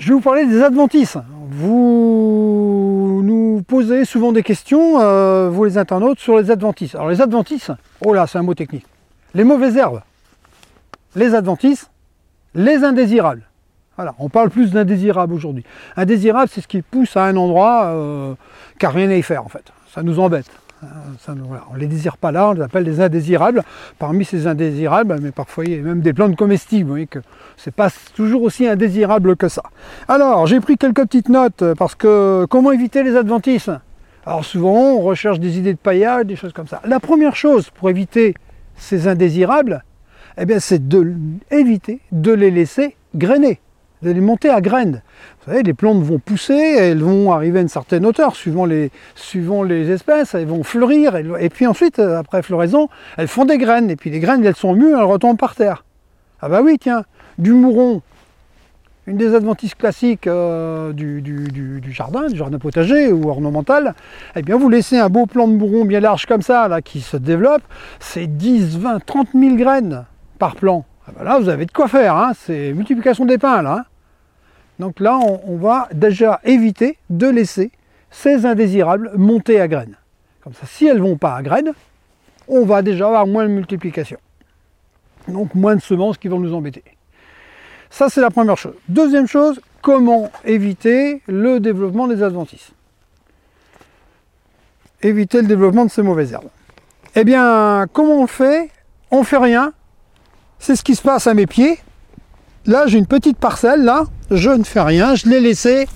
je vais vous parler des adventices. Vous nous posez souvent des questions, euh, vous les internautes, sur les adventices. Alors les adventices, oh là, c'est un mot technique. Les mauvaises herbes, les adventices, les indésirables. Voilà, on parle plus d'indésirables aujourd'hui. Indésirable, c'est ce qui pousse à un endroit euh, qui n'a rien à y faire en fait. Ça nous embête. Euh, on ne les désire pas là, on les appelle des indésirables. Parmi ces indésirables, mais parfois il y a même des plantes comestibles. Vous voyez que c'est pas toujours aussi indésirable que ça. Alors, j'ai pris quelques petites notes euh, parce que comment éviter les adventices? Alors souvent, on recherche des idées de paillage, des choses comme ça. La première chose pour éviter ces indésirables, eh bien, c'est de éviter de les laisser grainer, de les monter à graines. Vous savez, les plantes vont pousser, elles vont arriver à une certaine hauteur, suivant les, suivant les espèces, elles vont fleurir, et puis ensuite, euh, après floraison, elles font des graines, et puis les graines, elles sont mûres, elles retombent par terre. Ah bah oui, tiens, du mouron, une des adventices classiques euh, du, du- du- jardin, du jardin potager ou ornemental, eh bien vous laissez un beau plant de mouron bien large comme ça, là, qui se développe, c'est 10, 20, 30 000 graines par plant. Ah bah là, vous avez de quoi faire, hein, c'est multiplication des pains, là. hein. Donc là, on, va déjà éviter de laisser ces indésirables monter à graines. Comme ça, si elles ne vont pas à graines, on va déjà avoir moins de multiplication. Donc moins de semences qui vont nous embêter. Ça, c'est la première chose. Deuxième chose, comment éviter le développement des adventices? Éviter le développement de ces mauvaises herbes. Eh bien, comment on fait? On fait rien. C'est ce qui se passe à mes pieds. Là, j'ai une petite parcelle, là. Je ne fais rien. Je l'ai laissé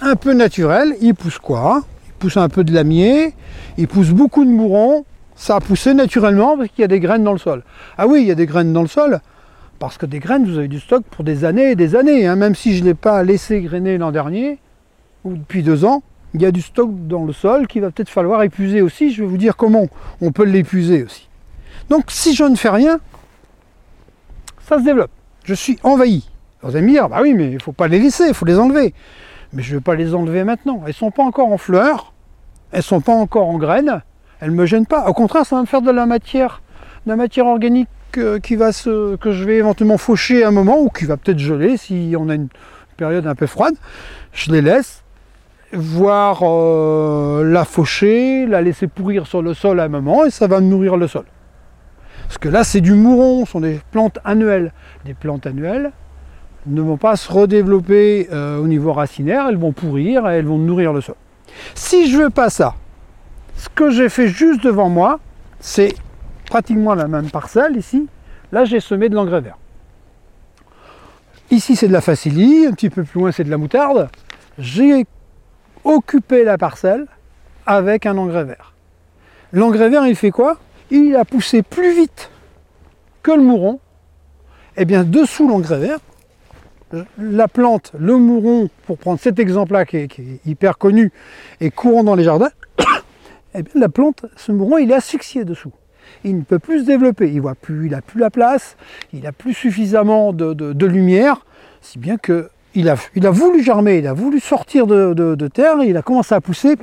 un peu naturel. Il pousse quoi? Il pousse un peu de lamier. Il pousse beaucoup de mourons. Ça a poussé naturellement parce qu'il y a des graines dans le sol. Ah oui, il y a des graines dans le sol. Parce que des graines, vous avez du stock pour des années et des années. hein. Même si je ne l'ai pas laissé grainer l'an dernier, ou depuis deux ans, il y a du stock dans le sol qui va peut-être falloir épuiser aussi. Je vais vous dire comment on peut l'épuiser aussi. Donc si je ne fais rien, ça se développe. Je suis envahi. Vous allez me dire, bah oui, mais il ne faut pas les laisser, il faut les enlever. Mais je ne vais pas les enlever maintenant. Elles ne sont pas encore en fleurs, elles ne sont pas encore en graines, elles ne me gênent pas. Au contraire, ça va me faire de la matière, de la matière organique euh, qui va se, que je vais éventuellement faucher à un moment ou qui va peut-être geler si on a une période un peu froide. Je les laisse, voir euh, la faucher, la laisser pourrir sur le sol à un moment et ça va nourrir le sol. Parce que là, c'est du mouron, ce sont des plantes annuelles. Des plantes annuelles ne vont pas se redévelopper euh, au niveau racinaire, elles vont pourrir et elles vont nourrir le sol. Si je veux pas ça, ce que j'ai fait juste devant moi, c'est pratiquement la même parcelle ici. Là, j'ai semé de l'engrais vert. Ici, c'est de la facilie, un petit peu plus loin, c'est de la moutarde. J'ai occupé la parcelle avec un engrais vert. L'engrais vert, il fait quoi? Il a poussé plus vite que le mouron. Et bien, dessous l'engrais vert, la plante, le mouron, pour prendre cet exemple-là qui, est- hyper connu et courant dans les jardins, eh bien, la plante, ce mouron, il est asphyxié dessous. Il ne peut plus se développer. Il voit plus, il n'a plus la place, il n'a plus suffisamment de, lumière, si bien que il a, voulu germer, il a voulu sortir de, terre, il a commencé à pousser.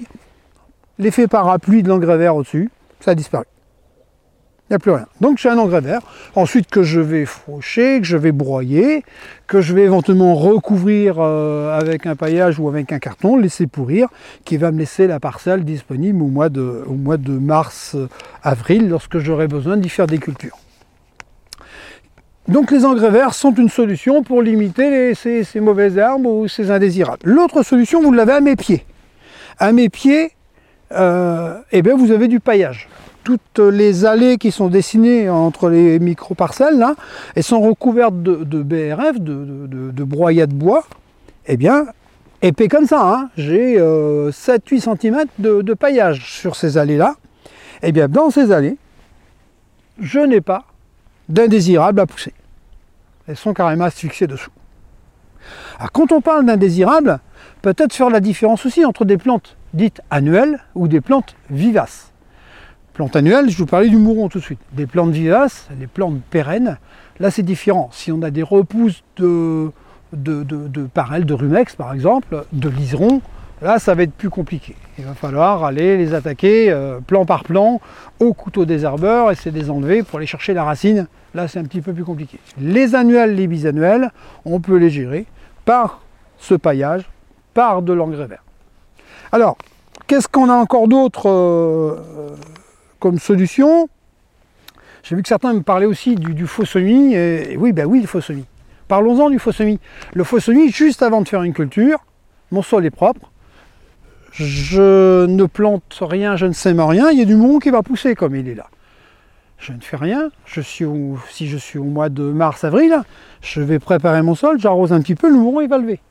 L'effet parapluie de l'engrais vert au-dessus, ça a disparu. Il n'y a plus rien. Donc j'ai un engrais vert, ensuite que je vais faucher, que je vais broyer, que je vais éventuellement recouvrir euh, avec un paillage ou avec un carton, laisser pourrir, qui va me laisser la parcelle disponible au mois de, mars-avril, lorsque j'aurai besoin d'y faire des cultures. Donc les engrais verts sont une solution pour limiter ces, ces mauvaises herbes ou ces indésirables. L'autre solution, vous l'avez à mes pieds. À mes pieds, euh, eh bien, vous avez du paillage. Toutes les allées qui sont dessinées entre les micro-parcelles, là, elles sont recouvertes de, BRF, de, de, de, bois. Eh bien, épais comme ça, hein. j'ai 7-8 cm de, paillage sur ces allées-là. Eh bien, dans ces allées, je n'ai pas d'indésirables à pousser. Elles sont carrément asphyxiées dessous. Alors, quand on parle d'indésirables, peut-être faire la différence aussi entre des plantes dites annuelles ou des plantes vivaces. Plantes annuelles, je vous parlais du mouron tout de suite. Des plantes vivaces, les plantes pérennes, là c'est différent. Si on a des repousses de, de, de, de rumex par exemple, de liserons, là ça va être plus compliqué. Il va falloir aller les attaquer euh, plan par plan au couteau désherbeur, essayer de les enlever pour aller chercher la racine. Là c'est un petit peu plus compliqué. Les annuelles, les bisannuelles, on peut les gérer par ce paillage par de l'engrais vert. Alors, qu'est-ce qu'on a encore d'autre euh, solution J'ai vu que certains me parlaient aussi du, faux semis. Et, oui, ben oui, le faux semis. Parlons-en du faux semis. Le faux semis, juste avant de faire une culture, mon sol est propre, je ne plante rien, je ne sème rien, il y a du monde qui va pousser comme il est là. Je ne fais rien, je suis si je suis au mois de mars-avril, je vais préparer mon sol, j'arrose un petit peu, le mouron il va lever.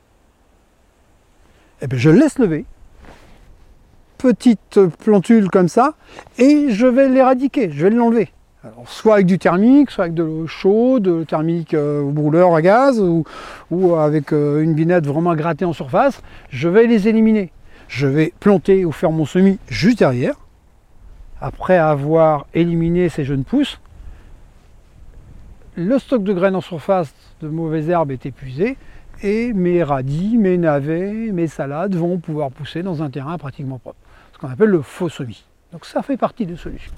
Eh bien je laisse lever, petite plantule comme ça, et je vais l'éradiquer, je vais l'enlever. soit avec du thermique, soit avec de l'eau chaude, thermique euh, ou brûleur à gaz, ou, avec euh, une binette vraiment grattée en surface, je vais les éliminer je vais planter ou faire mon semis juste derrière. Après avoir éliminé ces jeunes pousses, le stock de graines en surface de mauvaises herbes est épuisé et mes radis, mes navets, mes salades vont pouvoir pousser dans un terrain pratiquement propre. Ce qu'on appelle le faux semis. Donc ça fait partie des solutions.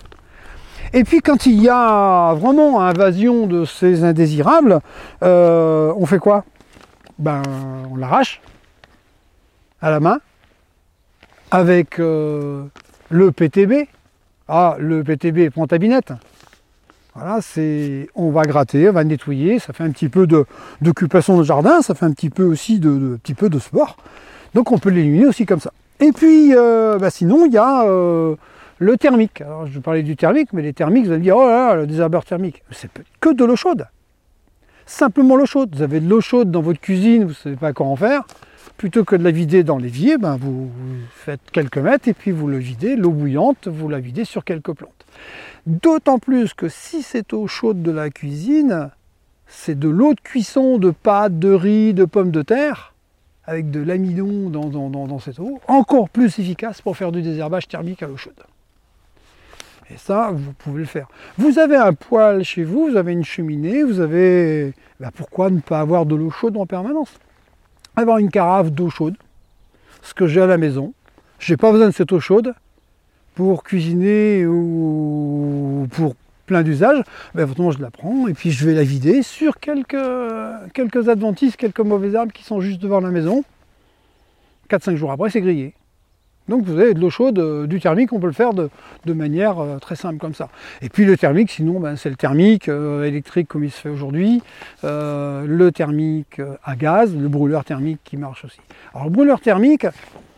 Et puis quand il y a vraiment invasion de ces indésirables, euh, on fait quoi? Ben on l'arrache à la main avec euh, le PTB. Ah, le PTB prend ta binette. Voilà, c'est, on va gratter, on va nettoyer, ça fait un petit peu d'occupation de, jardin, ça fait un petit peu aussi de, petit peu de sport. Donc on peut l'éliminer aussi comme ça. Et puis, euh, bah, sinon, il y a euh, le thermique. Je parlais du thermique, mais les thermiques, vous allez dire, oh là là, le désherbeur thermique. C'est que de l'eau chaude. Simplement l'eau chaude. Vous avez de l'eau chaude dans votre cuisine, vous ne savez pas quoi en faire plutôt que de la vider dans l'évier, ben vous, faites quelques mètres et puis vous le videz, l'eau bouillante, vous la videz sur quelques plantes. D'autant plus que si cette eau chaude de la cuisine, c'est de l'eau de cuisson de pâtes, de riz, de pommes de terre, avec de l'amidon dans, cette eau, encore plus efficace pour faire du désherbage thermique à l'eau chaude. Et ça, vous pouvez le faire. Vous avez un poêle chez vous, vous avez une cheminée, vous avez... Ben pourquoi ne pas avoir de l'eau chaude en permanence? Avoir une carafe d'eau chaude, ce que j'ai à la maison. Je n'ai pas besoin de cette eau chaude pour cuisiner ou pour plein d'usages. Ben, je la prends et puis je vais la vider sur quelques, quelques adventices, quelques mauvais arbres qui sont juste devant la maison. 4-5 jours après, c'est grillé. Donc vous avez de l'eau chaude, euh, du thermique, on peut le faire de, manière euh, très simple comme ça. Et puis le thermique, sinon ben, c'est le thermique euh, électrique comme il se fait aujourd'hui, le thermique à gaz, le brûleur thermique qui marche aussi. Alors le brûleur thermique,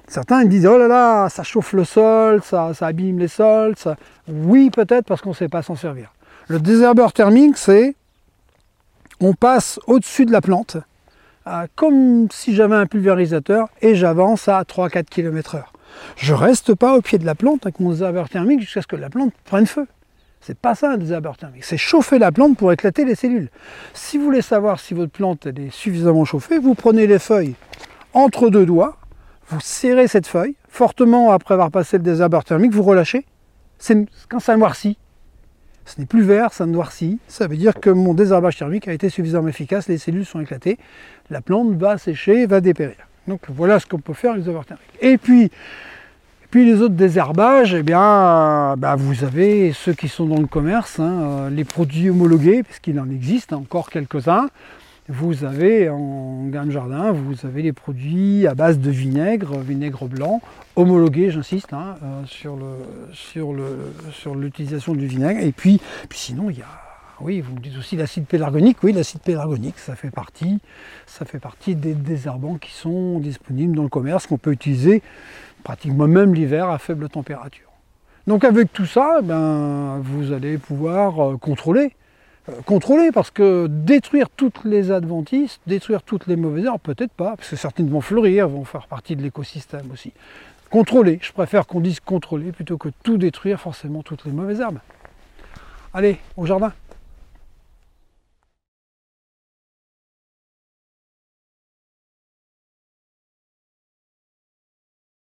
certains disent oh là là, ça chauffe le sol, ça, abîme les sols. Oui peut-être parce qu'on ne sait pas s'en servir. Le désherbeur thermique, c'est on passe au-dessus de la plante, comme si j'avais un pulvérisateur, et j'avance à 3-4 km/h. Je reste pas au pied de la plante avec mon désherbeur thermique jusqu'à ce que la plante prenne feu. C'est pas ça un désherbeur thermique, c'est chauffer la plante pour éclater les cellules. Si vous voulez savoir si votre plante est suffisamment chauffée, vous prenez les feuilles entre deux doigts, vous serrez cette feuille fortement après avoir passé le désherbeur thermique, vous relâchez. Quand ça noircit, ce n'est plus vert, ça noircit. Ça veut dire que mon désherbage thermique a été suffisamment efficace, les cellules sont éclatées, la plante va sécher, va dépérir. Donc voilà ce qu'on peut faire avec les thermiques. Et puis, puis les autres désherbages, eh bien, bah, vous avez ceux qui sont dans le commerce, hein, euh, les produits homologués, puisqu'il en existe encore quelques-uns. Vous avez en gamme jardin, vous avez les produits à base de vinaigre, vinaigre blanc, homologué, j'insiste, hein, euh, sur, l'utilisation du vinaigre. Et puis, puis sinon, il y a oui, vous me dites aussi l'acide pélargonique. Oui, l'acide pélargonique, ça fait partie, ça fait partie des désherbants qui sont disponibles dans le commerce, qu'on peut utiliser pratiquement même l'hiver à faible température. Donc avec tout ça, ben, vous allez pouvoir euh, contrôler. Contrôler parce que détruire toutes les adventices, détruire toutes les mauvaises herbes, peut-être pas, parce que certaines vont fleurir, vont faire partie de l'écosystème aussi. Contrôler, je préfère qu'on dise contrôler plutôt que tout détruire forcément toutes les mauvaises herbes. Allez, au jardin